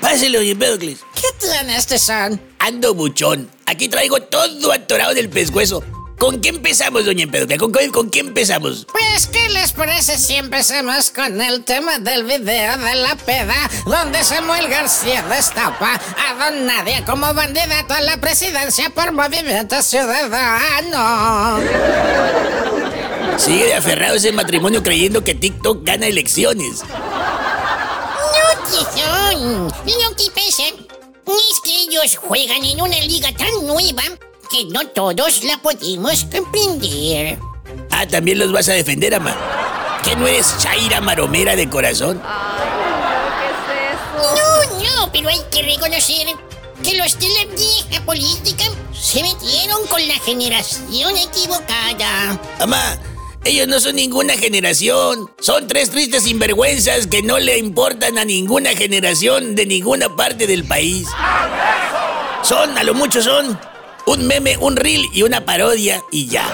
Páselo, doña Empedocles. ¿Qué tiene este son? Ando buchón. Aquí traigo todo atorado del pescuezo. ¿Con qué empezamos, doña Empedocles? ¿Con, qué- ¿Con qué empezamos? Pues, ¿qué les parece si empezamos con el tema del video de la peda, donde Samuel García destapa a Don Nadia como candidato a la presidencia por Movimiento Ciudadano? Sigue aferrado ese matrimonio creyendo que TikTok gana elecciones. No, tizón. Lo que pasa es que ellos juegan en una liga tan nueva que no todos la podemos comprender. Ah, también los vas a defender, ama. ¿Que no eres Chaira Maromera de corazón? No, no, pero hay que reconocer que los de la vieja política se metieron con la generación equivocada. Ama, ellos no son ninguna generación. Son tres tristes sinvergüenzas que no le importan a ninguna generación de ninguna parte del país. Son, a lo mucho son, un meme, un reel y una parodia y ya.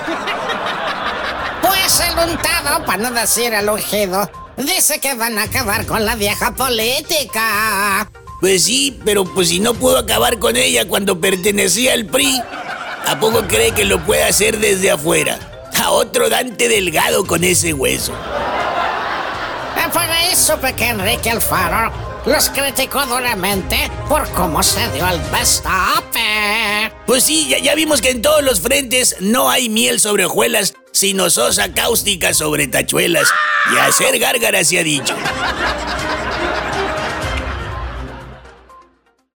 Pues el untado, para no decir el ungido, dice que van a acabar con la vieja política. Pues sí, pero pues si no pudo acabar con ella cuando pertenecía al PRI, ¿a poco cree que lo puede hacer desde afuera? A otro Dante Delgado con ese hueso. Por ahí supe que Enrique Alfaro los criticó duramente por cómo se dio el destape. Pues sí, ya, ya vimos que en todos los frentes no hay miel sobre hojuelas, sino sosa cáustica sobre tachuelas. Y hacer gárgaras se ha dicho.